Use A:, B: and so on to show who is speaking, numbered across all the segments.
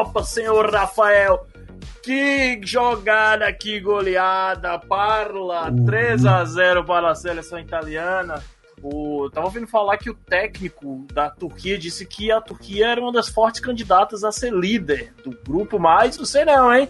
A: Eurocopa, senhor Rafael. Que jogada, que goleada. Parla, 3 a 0 para a seleção italiana. O, tava ouvindo falar que o técnico da Turquia disse que a Turquia era uma das fortes candidatas a ser líder do grupo, mas não sei não, hein?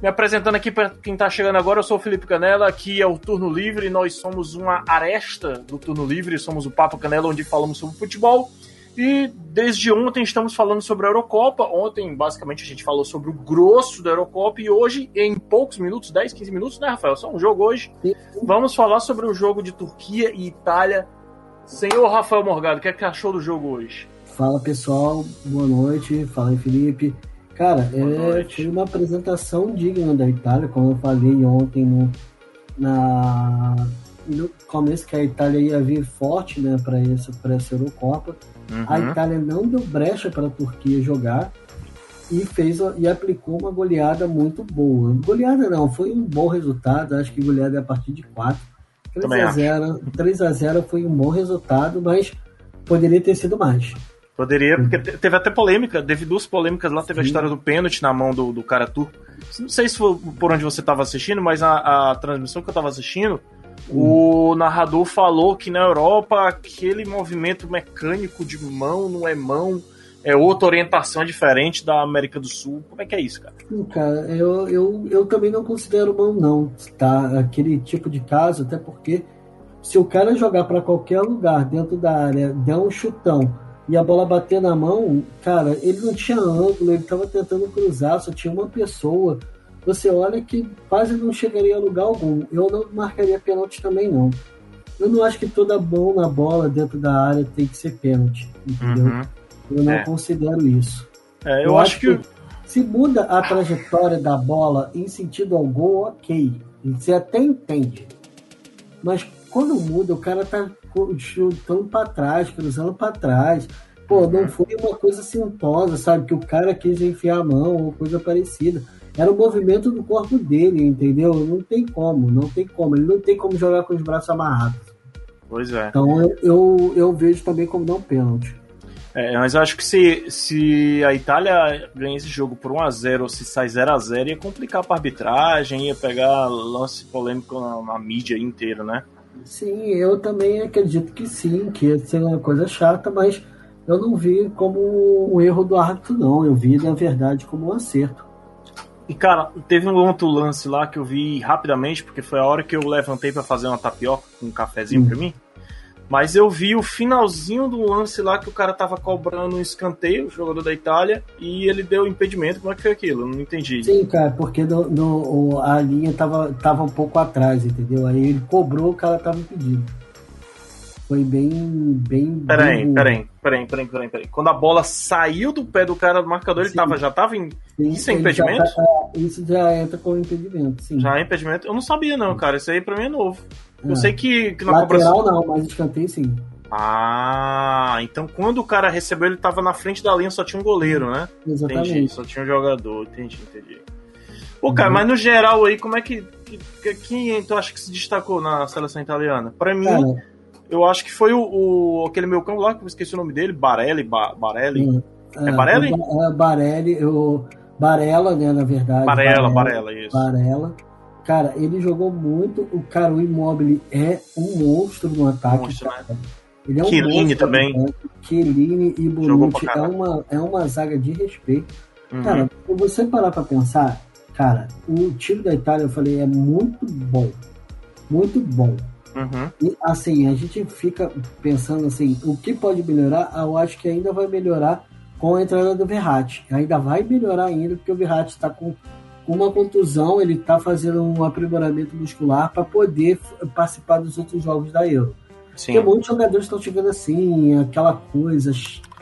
A: Me apresentando aqui para quem tá chegando agora, eu sou o Felipe Canela, aqui é o Turno Livre, nós somos uma aresta do Turno Livre, somos o Papo Canela, onde falamos sobre futebol. E desde ontem estamos falando sobre a Eurocopa. Ontem, basicamente, a gente falou sobre o grosso da Eurocopa. E hoje, em poucos minutos, 10, 15 minutos, né, Rafael? Só um jogo hoje. Vamos falar sobre o jogo de Turquia e Itália. Senhor Rafael Morgado, o que, é que achou do jogo hoje?
B: Fala pessoal, boa noite. Fala aí, Felipe. Cara, é, foi uma apresentação digna da Itália, como eu falei ontem no, na, no começo que a Itália ia vir forte né, para essa, essa Eurocopa. Uhum. A Itália não deu brecha para a Turquia jogar e fez e aplicou uma goleada muito boa. Goleada não, foi um bom resultado, acho que goleada é a partir de 4. 3 a 0, 3 a 0 foi um bom resultado, mas poderia ter sido mais.
A: Poderia, porque teve até polêmica, teve duas polêmicas lá, teve Sim. a história do pênalti na mão do, do cara turco. Não sei se foi por onde você estava assistindo, mas a, a transmissão que eu estava assistindo, o narrador falou que na Europa aquele movimento mecânico de mão não é mão, é outra orientação diferente da América do Sul. Como é que é isso, cara?
B: Cara, eu, eu, eu também não considero mão, não, tá? Aquele tipo de caso, até porque se o cara jogar para qualquer lugar dentro da área, der um chutão e a bola bater na mão, cara, ele não tinha ângulo, ele tava tentando cruzar, só tinha uma pessoa você olha que quase não chegaria a lugar algum. Eu não marcaria pênalti também, não. Eu não acho que toda mão na bola dentro da área tem que ser pênalti, entendeu? Uhum. Eu não é. considero isso.
A: É, eu, eu, acho, que... que...
B: se muda a trajetória da bola em sentido ao gol, ok. Você até entende. Mas quando muda, o cara tá chutando para trás, cruzando para trás. Pô, não uhum. foi uma coisa sintosa, sabe? Que o cara quis enfiar a mão ou coisa parecida era o movimento do corpo dele, entendeu? Não tem como, não tem como. Ele não tem como jogar com os braços amarrados.
A: Pois é.
B: Então eu, eu, eu vejo também como não pênalti.
A: É, mas eu acho que se, se a Itália ganha esse jogo por 1x0 ou se sai 0x0, ia complicar para arbitragem, ia pegar lance polêmico na, na, mídia inteira, né?
B: Sim, eu também acredito que sim, que ia ser uma coisa chata, mas eu não vi como um erro do árbitro, não. Eu vi, na verdade, como um acerto.
A: E, cara, teve um outro lance lá que eu vi rapidamente, porque foi a hora que eu levantei para fazer uma tapioca com um cafezinho hum. pra mim. Mas eu vi o finalzinho do lance lá que o cara tava cobrando um escanteio, o jogador da Itália, e ele deu impedimento. Como é que foi aquilo? Eu não entendi.
B: Sim, cara, porque do, do, a linha tava, tava um pouco atrás, entendeu? Aí ele cobrou, o cara tava impedido. Foi bem. bem
A: peraí, bem... peraí, peraí, peraí, peraí, peraí. Quando a bola saiu do pé do cara do marcador, sim. ele tava, já tava em. Sim, isso é impedimento?
B: Já, tá, isso já entra com impedimento, sim.
A: Já é impedimento? Eu não sabia, não, cara. Isso aí pra mim é novo. Eu é. sei que, que
B: na Lateral cobrança. não, mas escanteio sim.
A: Ah, então quando o cara recebeu, ele tava na frente da linha, só tinha um goleiro, né?
B: Exatamente.
A: Entendi, só tinha um jogador, entendi, entendi. Pô, cara, uhum. mas no geral aí, como é que, que. Quem tu acha que se destacou na seleção italiana? Pra mim. Cara, eu acho que foi o, o aquele meu campo lá, que eu esqueci o nome dele, Barelli, ba, Barelli.
B: É, é Barelli? É, Barelli, o Barella, né, na verdade.
A: Barella, Barella, isso.
B: Barella. Cara, ele jogou muito. O cara, o Immobile é um monstro no ataque. Monstro, né? Ele é um
A: Chiellini também.
B: Chiellini e Bonucci é uma, é uma zaga de respeito. Uhum. Cara, se você parar pra pensar, cara, o time da Itália, eu falei, é muito bom. Muito bom.
A: Uhum.
B: E assim, a gente fica pensando assim, o que pode melhorar? Eu acho que ainda vai melhorar com a entrada do Verratti. Ainda vai melhorar ainda, porque o Verratti está com uma contusão, ele está fazendo um aprimoramento muscular para poder participar dos outros jogos da Euro. Sim. Porque muitos jogadores estão chegando assim, aquela coisa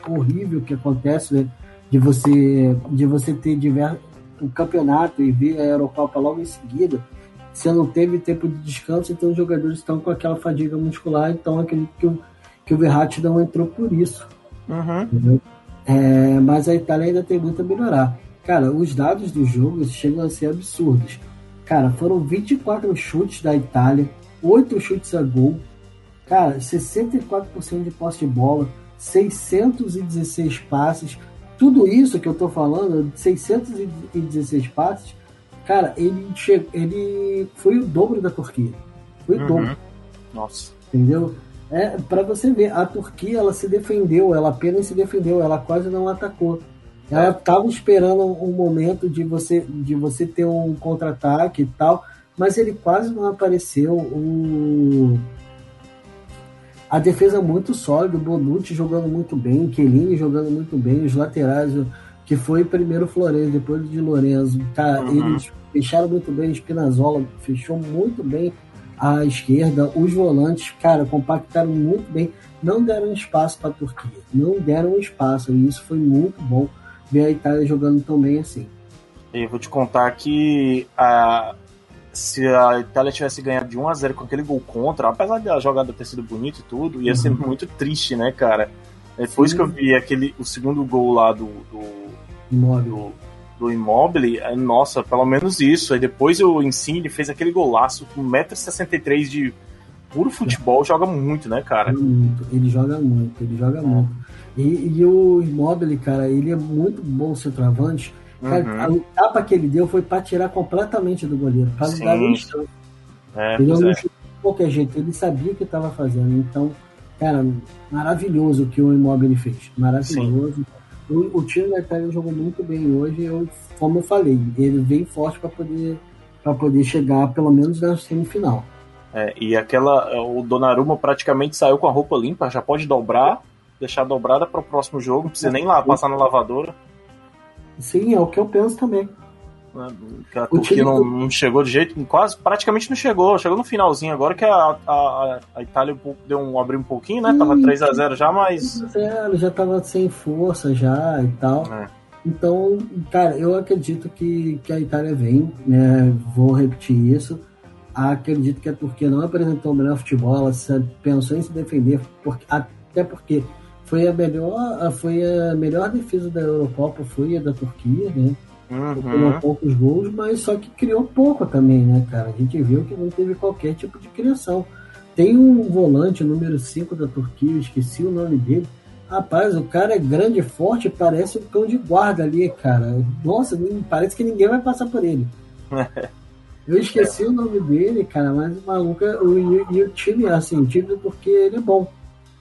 B: horrível que acontece, né? De você, de você ter diversos, um campeonato e ver a Eurocopa logo em seguida você não teve tempo de descanso, então os jogadores estão com aquela fadiga muscular, então acredito que o, que o Verratti não entrou por isso.
A: Uhum.
B: É, mas a Itália ainda tem muito a melhorar. Cara, os dados do jogo chegam a ser absurdos. Cara, foram 24 chutes da Itália, 8 chutes a gol, cara, 64% de posse de bola, 616 passes, tudo isso que eu tô falando, 616 passes, cara, ele, che... ele foi o dobro da Turquia. Foi o uhum. dobro.
A: Nossa.
B: Entendeu? É, para você ver, a Turquia ela se defendeu, ela apenas se defendeu, ela quase não atacou. Ela estava esperando um momento de você, de você ter um contra-ataque e tal, mas ele quase não apareceu. O... A defesa muito sólida, o Bonucci jogando muito bem, Chiellini jogando muito bem, os laterais, que foi primeiro Florenzo, depois de Lorenzo, uhum. eles fecharam muito bem, Spinazzola fechou muito bem à esquerda. Os volantes, cara, compactaram muito bem. Não deram espaço para a Turquia. Não deram espaço. E isso foi muito bom ver a Itália jogando tão bem assim.
A: E vou te contar que a, se a Itália tivesse ganhado de 1 a 0 com aquele gol contra, apesar de a jogada ter sido bonita e tudo, ia uhum. ser muito triste, né, cara? Depois Sim. que eu vi aquele, o segundo gol lá do, do, do do Immobile, é, nossa, pelo menos isso. Aí depois o Insigne fez aquele golaço com 1,63m de puro futebol, joga muito, né, cara?
B: Muito, ele joga muito, ele joga muito. E, e o Immobile, cara, ele é muito bom centroavante. Cara, uhum. A tapa que ele deu foi para tirar completamente do goleiro, para dar um chão. É, ele não é. de qualquer jeito, ele sabia o que estava fazendo. Então, cara, maravilhoso o que o Immobile fez. Maravilhoso. Sim. O, time da Itália jogou muito bem hoje, eu, como eu falei, ele vem forte para poder para poder chegar pelo menos na semifinal.
A: É, e aquela o Donnarumma praticamente saiu com a roupa limpa, já pode dobrar, deixar dobrada para o próximo jogo, não precisa nem lá passar na lavadora.
B: Sim, é o que eu penso também.
A: Né? Que a Turquia não, não, chegou de jeito, quase, praticamente não chegou. Chegou no finalzinho agora que a, a, a Itália deu um abriu um pouquinho, né? Tava 3 a 0 já, mas.
B: É, já tava sem força já e tal. É. Então, cara, eu acredito que, que a Itália vem, né? Vou repetir isso. Acredito que a Turquia não apresentou o melhor futebol, ela pensou em se defender, porque, até porque foi a melhor, foi a melhor defesa da Eurocopa, foi a da Turquia, né? Uhum. poucos gols, mas só que criou pouco também, né, cara? A gente viu que não teve qualquer tipo de criação. Tem um volante, número 5 da Turquia, esqueci o nome dele. Rapaz, o cara é grande e forte, parece um cão de guarda ali, cara. Nossa, parece que ninguém vai passar por ele. Eu esqueci o nome dele, cara, mas o maluco, o, e, o time, assim, o time da Turquia, ele é bom.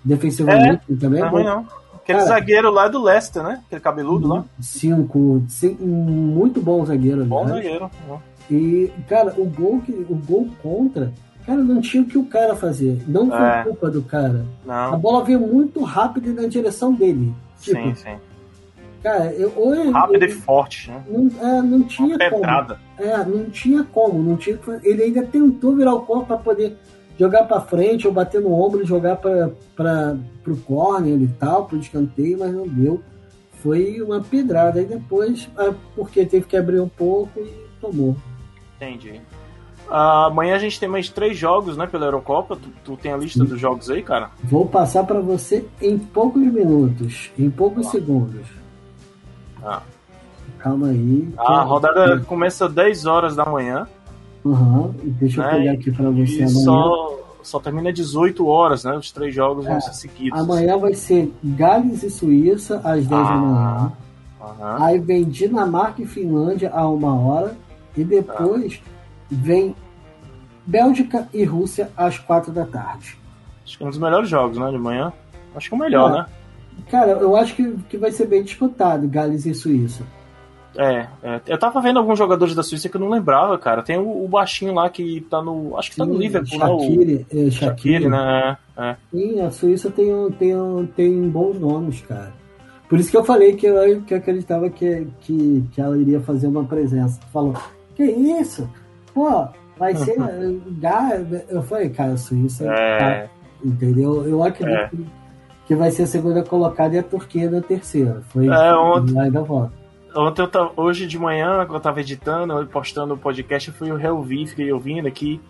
B: Defensivamente, é, também é bom. Não.
A: Aquele cara, zagueiro lá do Leicester, né? Aquele cabeludo lá.
B: Cinco. cinco muito bom zagueiro.
A: Bom né? zagueiro.
B: E, cara, o gol, que, o gol contra, cara, não tinha o que o cara fazer. Não foi é. culpa do cara.
A: Não.
B: A bola veio muito rápido na direção dele.
A: Tipo, sim, sim.
B: Cara, eu,
A: ele, Rápido e forte, né?
B: Não, é, não tinha como. É, não tinha como. Não tinha, ele ainda tentou virar o corpo para poder jogar para frente ou bater no ombro e jogar para o corner e tal, para o escanteio, mas não deu. Foi uma pedrada. E depois, ah, porque teve que abrir um pouco e tomou.
A: Entendi. Amanhã a gente tem mais três jogos, né, pela Eurocopa. Tu, tu tem a lista Sim. dos jogos aí, cara?
B: Vou passar para você em poucos minutos, em poucos ah. segundos.
A: Ah.
B: Calma aí.
A: A rodada começa às 10 horas da manhã.
B: Uhum. Deixa né? eu pegar aqui para você e amanhã.
A: Só, só termina 18 horas, né? Os três jogos é. vão ser seguidos.
B: Amanhã vai ser Gales e Suíça às 10 ah. da manhã. Uhum. Aí vem Dinamarca e Finlândia a uma hora. E depois vem Bélgica e Rússia às quatro da tarde.
A: Acho que é um dos melhores jogos, né? De manhã. Acho que é o melhor, é. né?
B: Cara, eu acho que, que vai ser bem disputado Gales e Suíça.
A: É, é, eu tava vendo alguns jogadores da Suíça que eu não lembrava, cara. Tem o, o baixinho lá que tá no. Acho que tá no Liverpool,
B: Shaqiri,
A: né?
B: O... Shaqiri,
A: né? É,
B: é. Sim, a Suíça tem, tem, tem bons nomes, cara. Por isso que eu falei que eu, que eu acreditava que, que, que ela iria fazer uma presença. Falou, que isso? Pô, vai ser. eu falei, cara, a Suíça. É. Tá, entendeu? Eu acredito é. que vai ser a segunda colocada e a Turquia na terceira. Foi
A: é, ontem, da volta. Ontem eu tava, hoje de manhã, quando eu tava editando, postando o podcast, eu fui o reouvir, fiquei ouvindo aqui.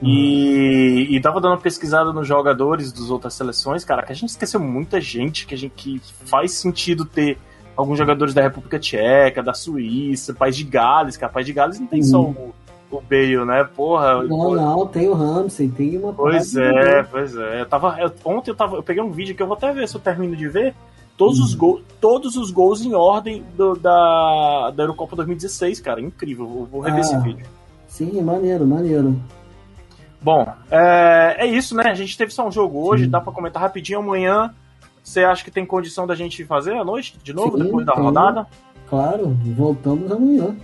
A: Uhum. E, e tava dando uma pesquisada nos jogadores das outras seleções, cara, que a gente esqueceu muita gente que, a gente, que faz sentido ter alguns jogadores da República Tcheca, da Suíça, País de Gales, cara. País de Gales não tem uhum. só o, o Bale, né? Porra.
B: Não, porra. não, tem o Ramsey, tem uma
A: Pois é, pois é. Eu tava, eu, ontem eu tava. Eu peguei um vídeo que eu vou até ver se eu termino de ver Todos, os, gols, todos os gols em ordem do, da, da Eurocopa 2016, cara. Incrível. Vou, vou rever ah, esse vídeo.
B: Sim, maneiro, maneiro.
A: Bom, é, é isso, né? A gente teve só um jogo hoje, sim. dá para comentar rapidinho amanhã. Você acha que tem condição da gente fazer à noite, de novo, sim, depois da tem. rodada?
B: Claro, voltamos amanhã.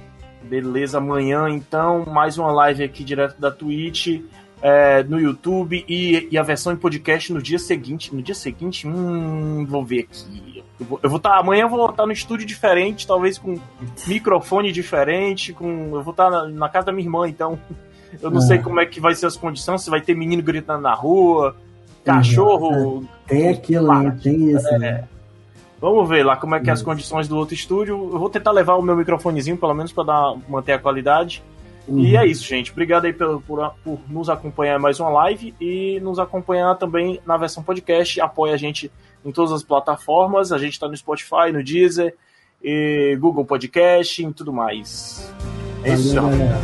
A: Beleza, amanhã então, mais uma live aqui direto da Twitch é, no YouTube e, e, a versão em podcast no dia seguinte. No dia seguinte, hum, vou ver aqui. Eu vou, eu vou tá, amanhã eu vou estar no estúdio diferente, talvez com microfone diferente, com eu vou estar na, na casa da minha irmã, então eu não é. sei como é que vai ser as condições, se vai ter menino gritando na rua, cachorro.
B: É. Tem aquilo, né? Tem isso.
A: É. Né? Vamos ver lá como é que é as condições do outro estúdio. Eu vou tentar levar o meu microfonezinho, pelo menos, para manter a qualidade. Uhum. E é isso, gente. Obrigado aí por, por, por, nos acompanhar mais uma live e nos acompanhar também na versão podcast. Apoia a gente em todas as plataformas. A gente está no Spotify, no Deezer, Google Podcast e tudo mais.
B: É isso, Valeu, galera.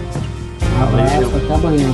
B: Abraço, até amanhã.